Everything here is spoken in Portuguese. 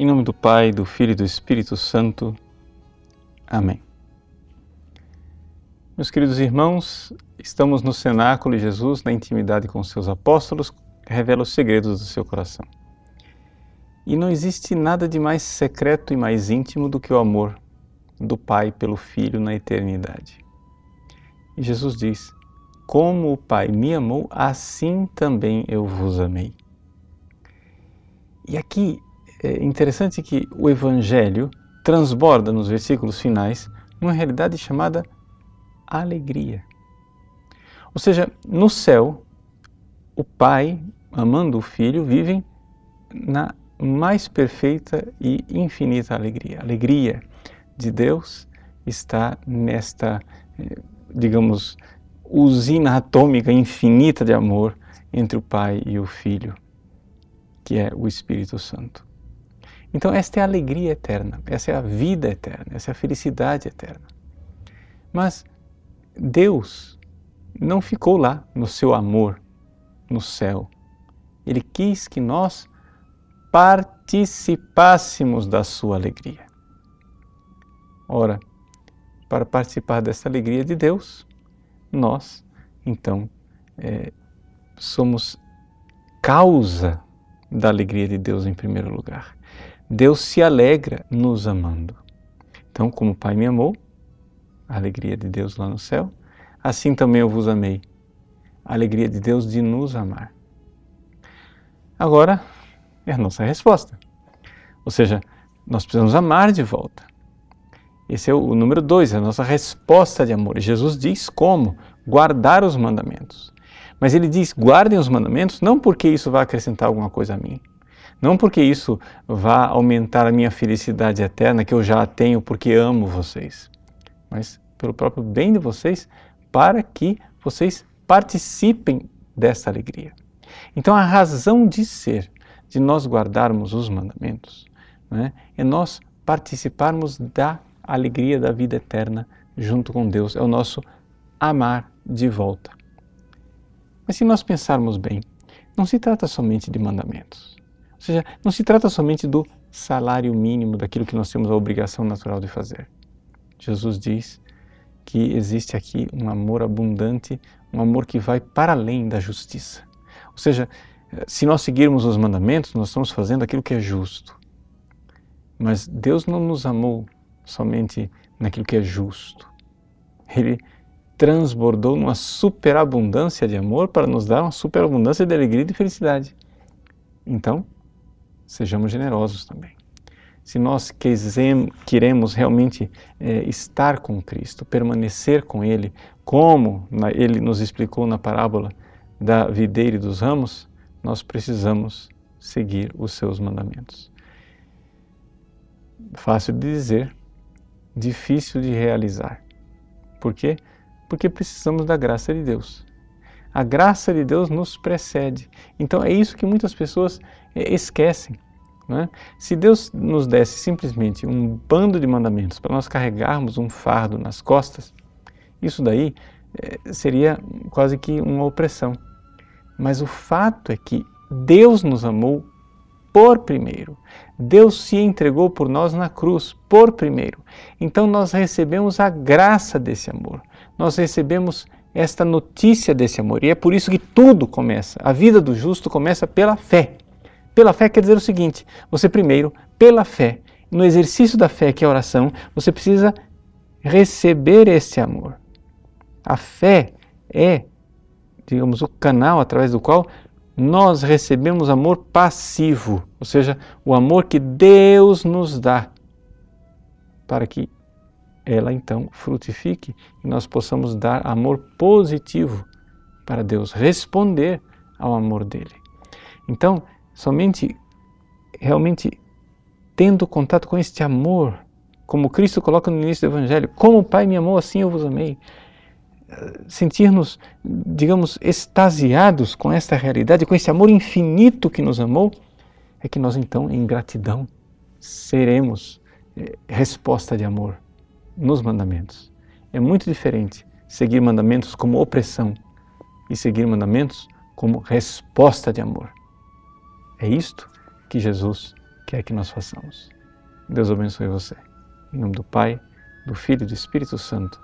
Em nome do Pai, do Filho e do Espírito Santo. Amém. Meus queridos irmãos, estamos no cenáculo e Jesus, na intimidade com seus apóstolos, revela os segredos do seu coração. E não existe nada de mais secreto e mais íntimo do que o amor do Pai pelo Filho na eternidade. E Jesus diz: Como o Pai me amou, assim também eu vos amei. E aqui é interessante que o Evangelho transborda nos versículos finais uma realidade chamada alegria. Ou seja, no céu, o Pai, amando o Filho, vivem na mais perfeita e infinita alegria. A alegria de Deus está nesta, eh, digamos, usina atômica infinita de amor entre o Pai e o Filho, que é o Espírito Santo. Então, esta é a alegria eterna, essa é a vida eterna, essa é a felicidade eterna. Mas Deus não ficou lá no seu amor, no céu. Ele quis que nós participássemos da sua alegria. Ora, para participar dessa alegria de Deus, nós, então, é, somos causa da alegria de Deus em primeiro lugar. Deus se alegra nos amando. Então, como o Pai me amou, a alegria de Deus lá no céu, assim também eu vos amei. A alegria de Deus de nos amar. Agora é a nossa resposta. Ou seja, nós precisamos amar de volta. Esse é o número dois, a nossa resposta de amor. Jesus diz como? Guardar os mandamentos. Mas ele diz: guardem os mandamentos não porque isso vai acrescentar alguma coisa a mim. Não porque isso vá aumentar a minha felicidade eterna, que eu já a tenho porque amo vocês mas pelo próprio bem de vocês, para que vocês participem dessa alegria. Então, a razão de ser de nós guardarmos os mandamentos né, é nós participarmos da alegria da vida eterna junto com Deus, é o nosso amar de volta. Mas se nós pensarmos bem, não se trata somente de mandamentos. Ou seja, não se trata somente do salário mínimo daquilo que nós temos a obrigação natural de fazer. Jesus diz que existe aqui um amor abundante, um amor que vai para além da justiça. Ou seja, se nós seguirmos os mandamentos, nós estamos fazendo aquilo que é justo. Mas Deus não nos amou somente naquilo que é justo. Ele transbordou numa superabundância de amor para nos dar uma superabundância de alegria e de felicidade. Então, sejamos generosos também se nós queremos realmente é, estar com Cristo, permanecer com Ele, como na, Ele nos explicou na parábola da videira e dos ramos, nós precisamos seguir os seus mandamentos. Fácil de dizer, difícil de realizar. Por quê? Porque precisamos da graça de Deus. A graça de Deus nos precede. Então é isso que muitas pessoas é, esquecem né? Se Deus nos desse simplesmente um bando de mandamentos para nós carregarmos um fardo nas costas, isso daí é, seria quase que uma opressão. Mas o fato é que Deus nos amou por primeiro. Deus se entregou por nós na cruz por primeiro. Então nós recebemos a graça desse amor. Nós recebemos esta notícia desse amor. E é por isso que tudo começa. A vida do justo começa pela fé. Pela fé quer dizer o seguinte: você primeiro, pela fé, no exercício da fé, que é a oração, você precisa receber esse amor. A fé é, digamos, o canal através do qual nós recebemos amor passivo, ou seja, o amor que Deus nos dá, para que ela então frutifique e nós possamos dar amor positivo para Deus, responder ao amor dele. Então, somente realmente tendo contato com este amor, como Cristo coloca no início do Evangelho, como o Pai me amou, assim eu vos amei. Sentir-nos, digamos, extasiados com esta realidade, com esse amor infinito que nos amou, é que nós então, em gratidão, seremos eh, resposta de amor nos mandamentos. É muito diferente seguir mandamentos como opressão e seguir mandamentos como resposta de amor. É isto que Jesus quer que nós façamos. Deus abençoe você. Em nome do Pai, do Filho e do Espírito Santo.